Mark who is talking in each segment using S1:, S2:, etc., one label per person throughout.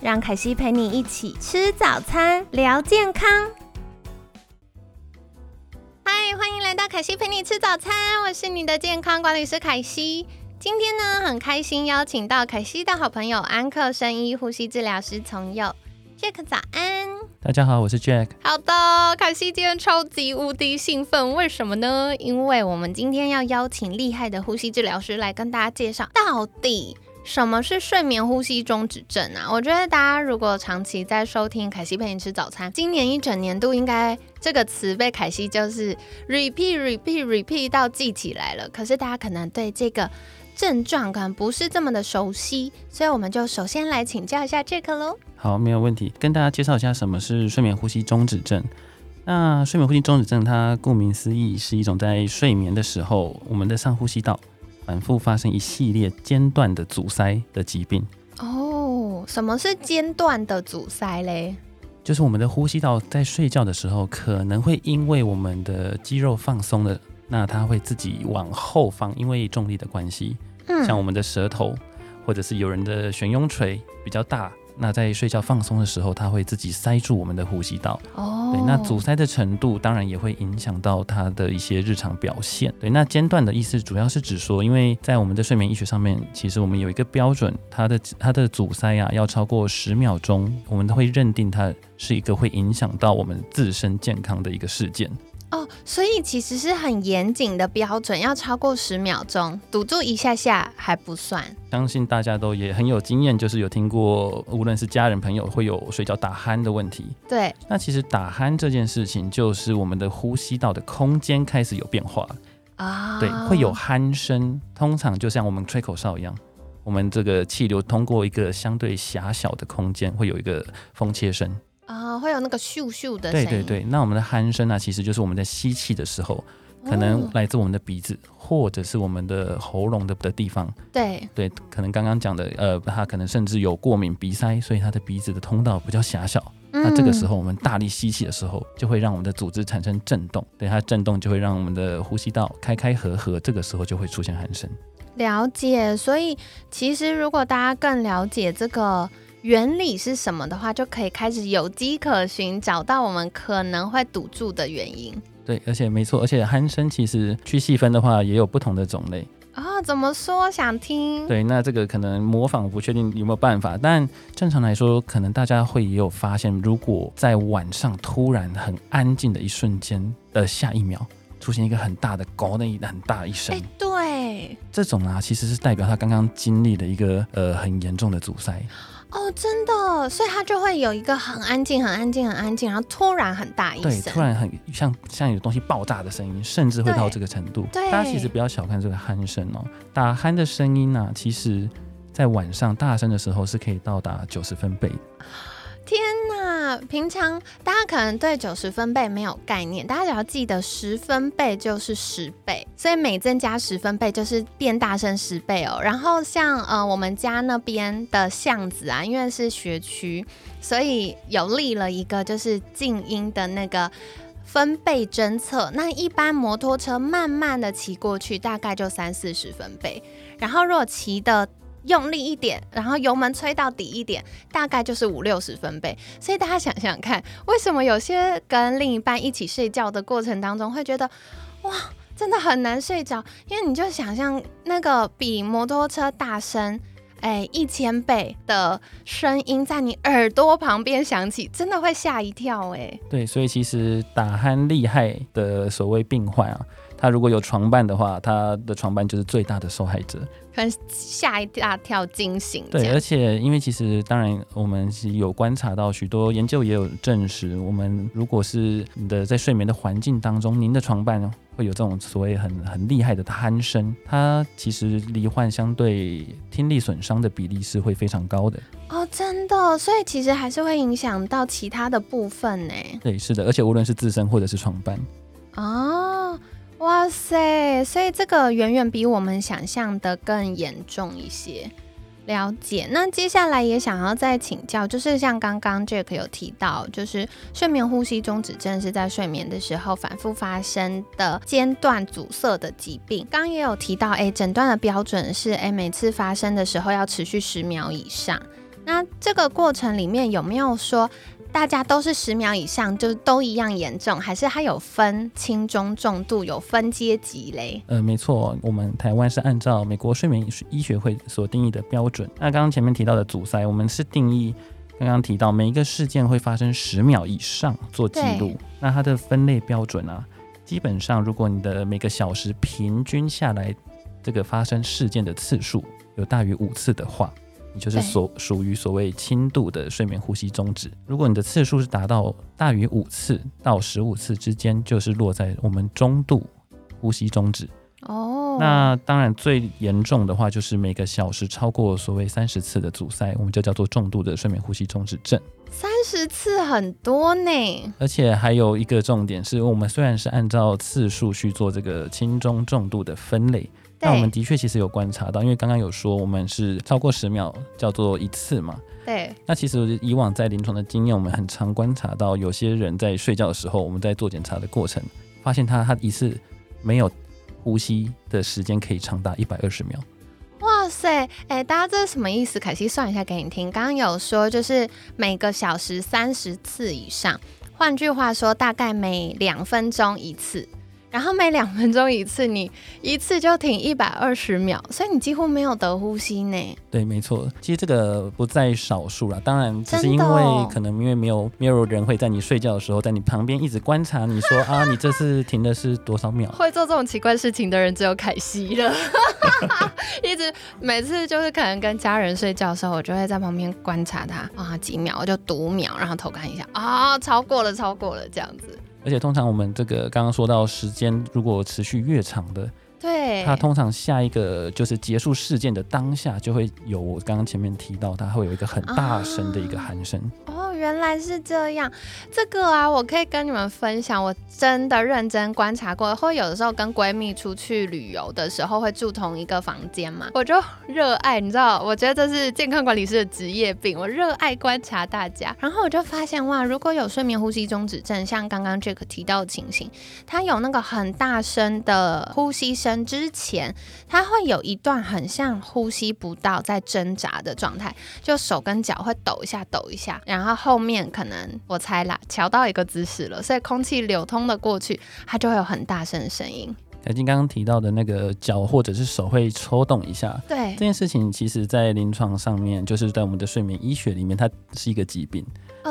S1: 让凯西陪你一起吃早餐，聊健康。嗨，欢迎来到凯西陪你吃早餐，我是你的健康管理师凯西。今天呢，很开心邀请到凯西的好朋友安克生医呼吸治疗师从友，Jack 早安。
S2: 大家好，我是 Jack。
S1: 好的，凯西今天超级无敌兴奋，为什么呢？因为我们今天要邀请厉害的呼吸治疗师来跟大家介绍到底。什么是睡眠呼吸中止症啊？我觉得大家如果长期在收听凯西陪你吃早餐，今年一整年度应该这个词被凯西就是 repeat repeat repeat 到记起来了。可是大家可能对这个症状可能不是这么的熟悉，所以我们就首先来请教一下 Jack 喽。
S2: 好，没有问题，跟大家介绍一下什么是睡眠呼吸中止症。那睡眠呼吸中止症，它顾名思义是一种在睡眠的时候，我们的上呼吸道。反复发生一系列间断的阻塞的疾病
S1: 哦。什么是间断的阻塞嘞？
S2: 就是我们的呼吸道在睡觉的时候，可能会因为我们的肌肉放松了，那它会自己往后放，因为重力的关系。嗯，像我们的舌头，或者是有人的悬雍垂比较大。那在睡觉放松的时候，它会自己塞住我们的呼吸道。哦，对，那阻塞的程度当然也会影响到它的一些日常表现。对，那间断的意思主要是指说，因为在我们的睡眠医学上面，其实我们有一个标准，它的它的阻塞呀要超过十秒钟，我们都会认定它是一个会影响到我们自身健康的一个事件。
S1: 哦，所以其实是很严谨的标准，要超过十秒钟，堵住一下下还不算。
S2: 相信大家都也很有经验，就是有听过，无论是家人朋友会有睡觉打鼾的问题。
S1: 对，
S2: 那其实打鼾这件事情，就是我们的呼吸道的空间开始有变化啊。对，会有鼾声，通常就像我们吹口哨一样，我们这个气流通过一个相对狭小的空间，会有一个风切声。
S1: 啊，会有那个咻咻的声
S2: 音。对对对，那我们的鼾声呢，其实就是我们在吸气的时候，可能来自我们的鼻子，或者是我们的喉咙的的地方。
S1: 对
S2: 对，可能刚刚讲的，呃，他可能甚至有过敏鼻塞，所以他的鼻子的通道比较狭小。那这个时候，我们大力吸气的时候，就会让我们的组织产生震动。对它震动，就会让我们的呼吸道开开合合，这个时候就会出现鼾声。
S1: 了解，所以其实如果大家更了解这个。原理是什么的话，就可以开始有迹可循，找到我们可能会堵住的原因。
S2: 对，而且没错，而且鼾声其实去细分的话，也有不同的种类
S1: 啊。怎么说？想听？
S2: 对，那这个可能模仿不确定有没有办法，但正常来说，可能大家会也有发现，如果在晚上突然很安静的一瞬间的下一秒，出现一个很大的“狗”那一很大一声，哎，
S1: 对，
S2: 这种啊，其实是代表他刚刚经历了一个呃很严重的阻塞。
S1: 哦，真的，所以他就会有一个很安静、很安静、很安静，然后突然很大一声，
S2: 对，突然很像像有东西爆炸的声音，甚至会到这个程度。
S1: 对，
S2: 大家其实不要小看这个鼾声哦，打鼾的声音呢，其实在晚上大声的时候是可以到达九十分贝。
S1: 天平常大家可能对九十分贝没有概念，大家只要记得十分贝就是十倍，所以每增加十分贝就是变大声十倍哦。然后像呃我们家那边的巷子啊，因为是学区，所以有立了一个就是静音的那个分贝侦测。那一般摩托车慢慢的骑过去，大概就三四十分贝，然后如果骑的。用力一点，然后油门吹到底一点，大概就是五六十分贝。所以大家想想看，为什么有些跟另一半一起睡觉的过程当中会觉得，哇，真的很难睡着？因为你就想象那个比摩托车大声，哎，一千倍的声音在你耳朵旁边响起，真的会吓一跳，哎。
S2: 对，所以其实打鼾厉害的所谓病患啊。他如果有床伴的话，他的床伴就是最大的受害者。
S1: 可能吓一大跳，惊醒。
S2: 对，而且因为其实当然我们是有观察到许多研究也有证实，我们如果是你的在睡眠的环境当中，您的床伴会有这种所谓很很厉害的鼾声，它其实罹患相对听力损伤的比例是会非常高的。
S1: 哦，真的，所以其实还是会影响到其他的部分呢。
S2: 对，是的，而且无论是自身或者是床伴。
S1: 哦。哇塞！所以这个远远比我们想象的更严重一些。了解。那接下来也想要再请教，就是像刚刚 Jack 有提到，就是睡眠呼吸中止症是在睡眠的时候反复发生的间断阻塞的疾病。刚也有提到，哎，诊断的标准是，哎，每次发生的时候要持续十秒以上。那这个过程里面有没有说？大家都是十秒以上，就都一样严重，还是它有分轻中重度，有分阶级嘞？
S2: 呃，没错，我们台湾是按照美国睡眠医学会所定义的标准。那刚刚前面提到的阻塞，我们是定义刚刚提到每一个事件会发生十秒以上做记录。那它的分类标准啊，基本上如果你的每个小时平均下来这个发生事件的次数有大于五次的话。就是所属于所谓轻度的睡眠呼吸中止。如果你的次数是达到大于五次到十五次之间，就是落在我们中度呼吸中止。哦，那当然最严重的话，就是每个小时超过所谓三十次的阻塞，我们就叫做重度的睡眠呼吸中止症。
S1: 三十次很多呢，
S2: 而且还有一个重点是，我们虽然是按照次数去做这个轻中重度的分类。那我们的确其实有观察到，因为刚刚有说我们是超过十秒叫做一次嘛。
S1: 对。
S2: 那其实以往在临床的经验，我们很常观察到有些人在睡觉的时候，我们在做检查的过程，发现他他一次没有呼吸的时间可以长达一百二十秒。
S1: 哇塞，哎，大家这是什么意思？凯西算一下给你听。刚刚有说就是每个小时三十次以上，换句话说，大概每两分钟一次。然后每两分钟一次，你一次就停一百二十秒，所以你几乎没有得呼吸呢。
S2: 对，没错，其实这个不在少数啦。当然，只是因为可能因为没有没有人会在你睡觉的时候在你旁边一直观察，你说啊，你这次停的是多少秒？
S1: 会做这种奇怪事情的人只有凯西了。一直每次就是可能跟家人睡觉的时候，我就会在旁边观察他啊几秒，我就读秒，然后偷看一下啊，超过了，超过了这样子。
S2: 而且通常我们这个刚刚说到时间，如果持续越长的，
S1: 对，
S2: 它通常下一个就是结束事件的当下，就会有我刚刚前面提到，它会有一个很大声的一个喊声。
S1: 原来是这样，这个啊，我可以跟你们分享，我真的认真观察过。或有的时候跟闺蜜出去旅游的时候，会住同一个房间嘛，我就热爱，你知道，我觉得这是健康管理师的职业病，我热爱观察大家。然后我就发现哇，如果有睡眠呼吸中止症，像刚刚 Jack 提到的情形，他有那个很大声的呼吸声之前，他会有一段很像呼吸不到，在挣扎的状态，就手跟脚会抖一下，抖一下，然后。后面可能我猜啦，瞧到一个姿势了，所以空气流通的过去，它就会有很大声的声音。
S2: 凯金刚刚提到的那个脚或者是手会抽动一下，
S1: 对
S2: 这件事情，其实在临床上面，就是在我们的睡眠医学里面，它是一个疾病，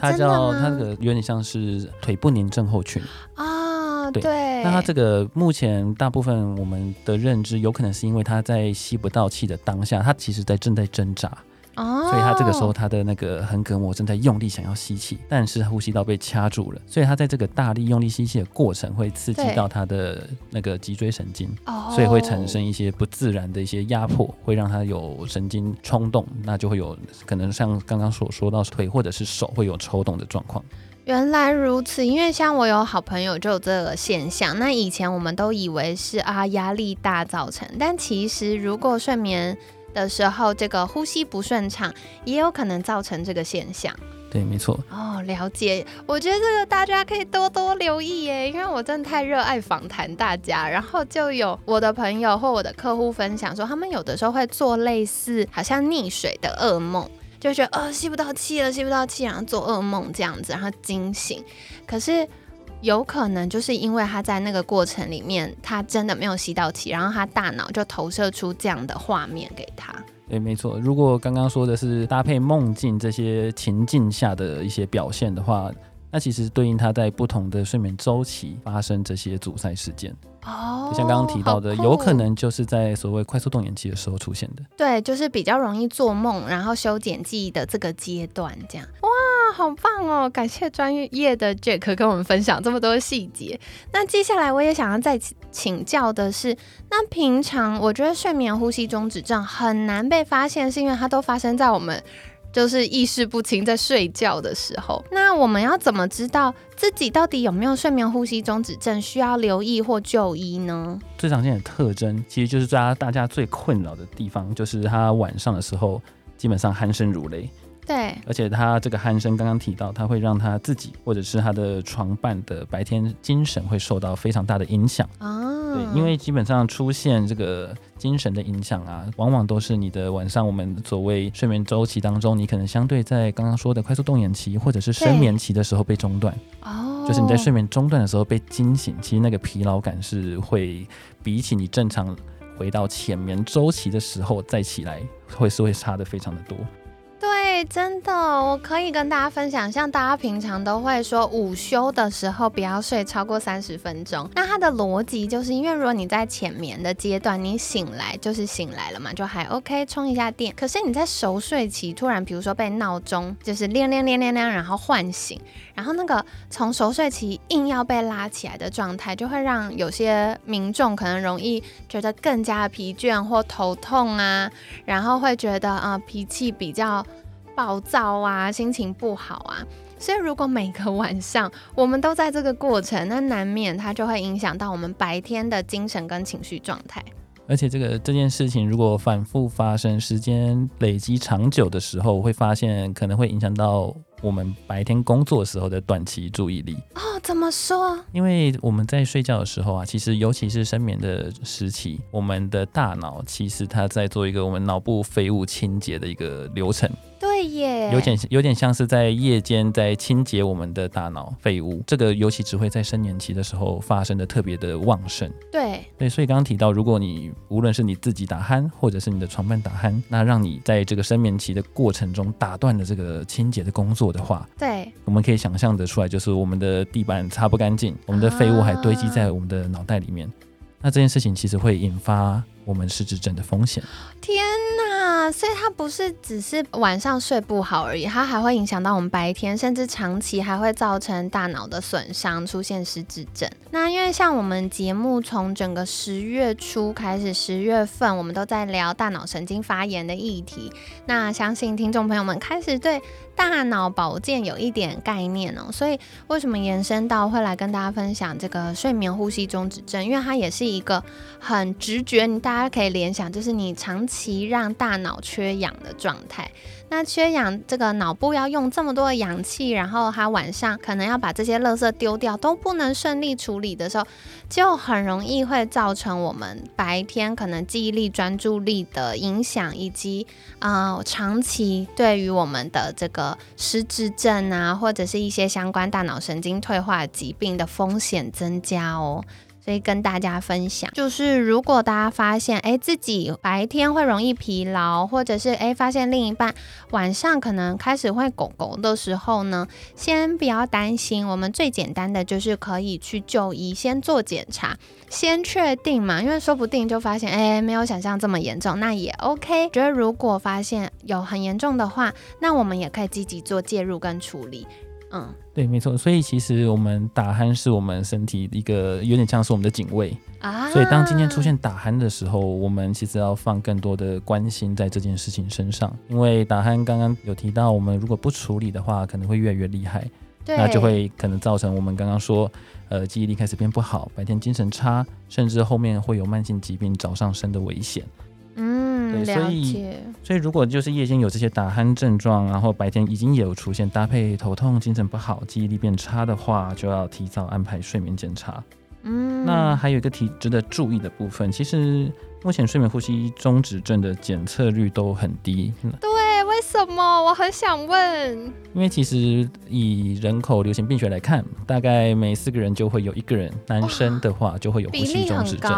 S1: 它
S2: 叫它这个有点像是腿不宁症候群
S1: 啊。对，
S2: 那它这个目前大部分我们的认知，有可能是因为它在吸不到气的当下，它其实在正在挣扎。哦，所以他这个时候他的那个横膈膜正在用力想要吸气，但是呼吸道被掐住了，所以他在这个大力用力吸气的过程会刺激到他的那个脊椎神经，所以会产生一些不自然的一些压迫，会让他有神经冲动，那就会有可能像刚刚所说到腿或者是手会有抽动的状况。
S1: 原来如此，因为像我有好朋友就有这个现象，那以前我们都以为是啊压力大造成，但其实如果睡眠。的时候，这个呼吸不顺畅也有可能造成这个现象。
S2: 对，没错。
S1: 哦，了解。我觉得这个大家可以多多留意耶，因为我真的太热爱访谈大家。然后就有我的朋友或我的客户分享说，他们有的时候会做类似好像溺水的噩梦，就觉得呃吸不到气了，吸不到气，然后做噩梦这样子，然后惊醒。可是。有可能就是因为他在那个过程里面，他真的没有吸到气，然后他大脑就投射出这样的画面给他。
S2: 对，没错。如果刚刚说的是搭配梦境这些情境下的一些表现的话。那其实对应他在不同的睡眠周期发生这些阻塞事件。哦，就像刚刚提到的，有可能就是在所谓快速动眼期的时候出现的。
S1: 对，就是比较容易做梦，然后修剪记忆的这个阶段，这样。哇，好棒哦！感谢专业的 Jack 跟我们分享这么多细节。那接下来我也想要再请教的是，那平常我觉得睡眠呼吸中止症很难被发现，是因为它都发生在我们。就是意识不清，在睡觉的时候，那我们要怎么知道自己到底有没有睡眠呼吸中止症，需要留意或就医呢？
S2: 最常见的特征，其实就是大家大家最困扰的地方，就是他晚上的时候基本上鼾声如雷。
S1: 对，
S2: 而且他这个鼾声刚刚提到，他会让他自己或者是他的床伴的白天精神会受到非常大的影响啊。对，因为基本上出现这个精神的影响啊，往往都是你的晚上我们所谓睡眠周期当中，你可能相对在刚刚说的快速动眼期或者是深眠期的时候被中断哦，就是你在睡眠中断的时候被惊醒，其实那个疲劳感是会比起你正常回到浅眠周期的时候再起来，会是会差的非常的多。
S1: 对，真的，我可以跟大家分享，像大家平常都会说午休的时候不要睡超过三十分钟。那它的逻辑就是因为如果你在浅眠的阶段，你醒来就是醒来了嘛，就还 OK，充一下电。可是你在熟睡期突然，比如说被闹钟就是练练练练练，然后唤醒，然后那个从熟睡期硬要被拉起来的状态，就会让有些民众可能容易觉得更加疲倦或头痛啊，然后会觉得啊脾气比较。暴躁啊，心情不好啊，所以如果每个晚上我们都在这个过程，那难免它就会影响到我们白天的精神跟情绪状态。
S2: 而且这个这件事情如果反复发生，时间累积长久的时候，会发现可能会影响到我们白天工作时候的短期注意力。
S1: 哦，怎么说？
S2: 因为我们在睡觉的时候啊，其实尤其是深眠的时期，我们的大脑其实它在做一个我们脑部废物清洁的一个流程。
S1: 对耶，
S2: 有点有点像是在夜间在清洁我们的大脑废物，这个尤其只会在生年期的时候发生的特别的旺盛。
S1: 对
S2: 对，所以刚刚提到，如果你无论是你自己打鼾，或者是你的床伴打鼾，那让你在这个生眠期的过程中打断了这个清洁的工作的话，
S1: 对，
S2: 我们可以想象得出来，就是我们的地板擦不干净，我们的废物还堆积在我们的脑袋里面，那这件事情其实会引发。我们失智症的风险。
S1: 天哪！啊所以它不是只是晚上睡不好而已，它还会影响到我们白天，甚至长期还会造成大脑的损伤，出现失智症。那因为像我们节目从整个十月初开始，十月份我们都在聊大脑神经发炎的议题。那相信听众朋友们开始对大脑保健有一点概念哦。所以为什么延伸到会来跟大家分享这个睡眠呼吸中止症？因为它也是一个很直觉，你大。家可以联想，就是你长期让大脑缺氧的状态。那缺氧，这个脑部要用这么多的氧气，然后它晚上可能要把这些垃圾丢掉，都不能顺利处理的时候，就很容易会造成我们白天可能记忆力、专注力的影响，以及啊长期对于我们的这个失智症啊，或者是一些相关大脑神经退化疾病的风险增加哦。所以跟大家分享，就是如果大家发现，哎，自己白天会容易疲劳，或者是哎，发现另一半晚上可能开始会狗狗的时候呢，先不要担心，我们最简单的就是可以去就医，先做检查，先确定嘛，因为说不定就发现，哎，没有想象这么严重，那也 OK。觉得如果发现有很严重的话，那我们也可以积极做介入跟处理。
S2: 嗯，对，没错。所以其实我们打鼾是我们身体一个有点像是我们的警卫啊。所以当今天出现打鼾的时候，我们其实要放更多的关心在这件事情身上。因为打鼾刚刚有提到，我们如果不处理的话，可能会越来越厉害，那就会可能造成我们刚刚说，呃，记忆力开始变不好，白天精神差，甚至后面会有慢性疾病找上身的危险。
S1: 嗯，
S2: 所
S1: 以
S2: 所以如果就是夜间有这些打鼾症状，然后白天已经有出现搭配头痛、精神不好、记忆力变差的话，就要提早安排睡眠检查。嗯，那还有一个提值得注意的部分，其实目前睡眠呼吸中止症的检测率都很低。
S1: 对。为什么？我很想问。
S2: 因为其实以人口流行病学来看，大概每四个人就会有一个人，男生的话就会有呼吸中止症，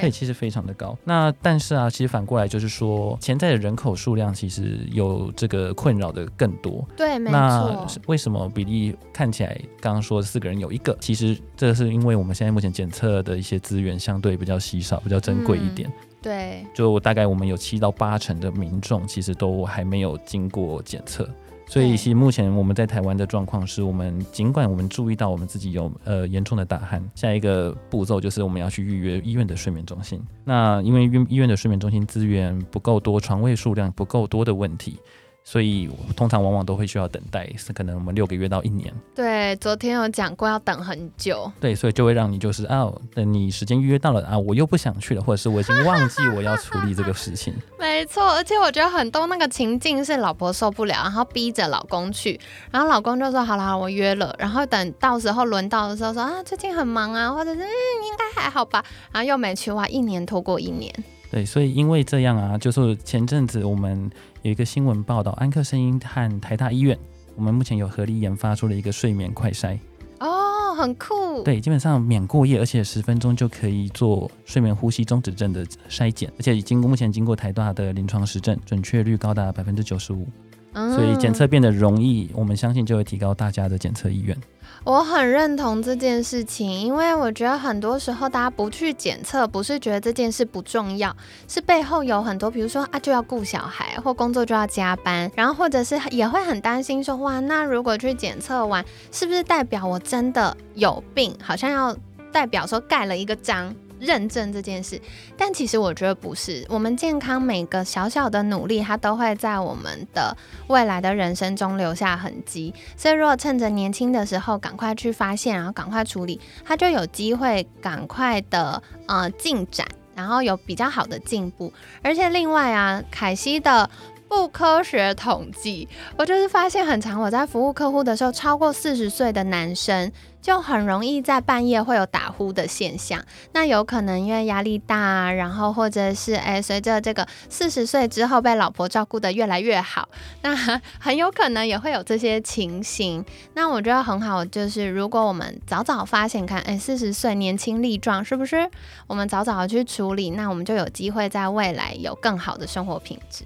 S1: 对，
S2: 其实非常的高。那但是啊，其实反过来就是说，潜在的人口数量其实有这个困扰的更多。
S1: 对，没
S2: 错。为什么比例看起来刚刚说四个人有一个？其实这是因为我们现在目前检测的一些资源相对比较稀少，比较珍贵一点。
S1: 对，
S2: 就大概我们有七到八成的民众其实都还没有经过检测。所以，其实目前我们在台湾的状况是，我们尽管我们注意到我们自己有呃严重的打鼾，下一个步骤就是我们要去预约医院的睡眠中心。那因为医医院的睡眠中心资源不够多，床位数量不够多的问题。所以通常往往都会需要等待，是可能我们六个月到一年。
S1: 对，昨天有讲过要等很久。
S2: 对，所以就会让你就是啊，等你时间预约到了啊，我又不想去了，或者是我已经忘记我要处理这个事情。
S1: 没错，而且我觉得很多那个情境是老婆受不了，然后逼着老公去，然后老公就说好了，我约了，然后等到时候轮到的时候说啊，最近很忙啊，或者是嗯，应该还好吧，然后又没去，哇，一年拖过一年。
S2: 对，所以因为这样啊，就是前阵子我们有一个新闻报道，安克声音和台大医院，我们目前有合力研发出了一个睡眠快筛。
S1: 哦，很酷。
S2: 对，基本上免过夜，而且十分钟就可以做睡眠呼吸中止症的筛检，而且已经目前经过台大的临床实证，准确率高达百分之九十五。所以检测变得容易，我们相信就会提高大家的检测意愿。
S1: 我很认同这件事情，因为我觉得很多时候大家不去检测，不是觉得这件事不重要，是背后有很多，比如说啊就要顾小孩，或工作就要加班，然后或者是也会很担心说哇，那如果去检测完，是不是代表我真的有病？好像要代表说盖了一个章。认证这件事，但其实我觉得不是。我们健康每个小小的努力，它都会在我们的未来的人生中留下痕迹。所以，如果趁着年轻的时候赶快去发现，然后赶快处理，它就有机会赶快的呃进展，然后有比较好的进步。而且，另外啊，凯西的。不科学统计，我就是发现很长。我在服务客户的时候，超过四十岁的男生就很容易在半夜会有打呼的现象。那有可能因为压力大，然后或者是哎，随着这个四十岁之后被老婆照顾的越来越好，那很有可能也会有这些情形。那我觉得很好，就是如果我们早早发现，看哎，四十岁年轻力壮，是不是？我们早早的去处理，那我们就有机会在未来有更好的生活品质。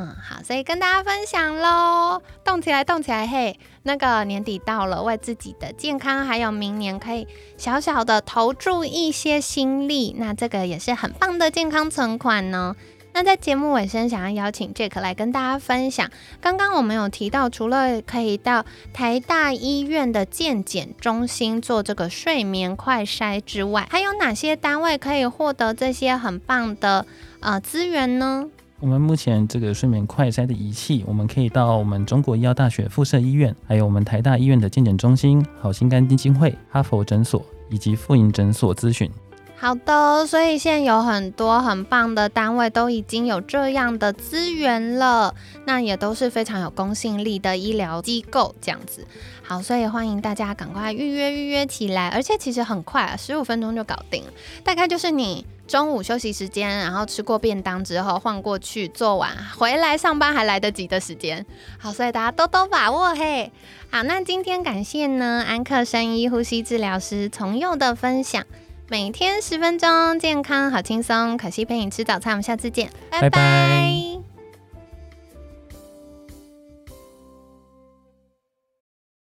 S1: 嗯，好，所以跟大家分享喽，动起来，动起来，嘿，那个年底到了，为自己的健康还有明年可以小小的投注一些心力，那这个也是很棒的健康存款呢。那在节目尾声，想要邀请 Jack 来跟大家分享，刚刚我们有提到，除了可以到台大医院的健检中心做这个睡眠快筛之外，还有哪些单位可以获得这些很棒的呃资源呢？
S2: 我们目前这个睡眠快筛的仪器，我们可以到我们中国医药大学附设医院，还有我们台大医院的健检中心、好心肝基金会、哈佛诊所以及妇婴诊所咨询。
S1: 好的，所以现在有很多很棒的单位都已经有这样的资源了，那也都是非常有公信力的医疗机构，这样子。好，所以欢迎大家赶快预约预约起来，而且其实很快啊，十五分钟就搞定了，大概就是你。中午休息时间，然后吃过便当之后换过去做完，回来上班还来得及的时间。好，所以大家多多把握嘿。好，那今天感谢呢安克生医呼吸治疗师从佑的分享，每天十分钟，健康好轻松。可惜陪你吃早餐，我们下次见，拜拜。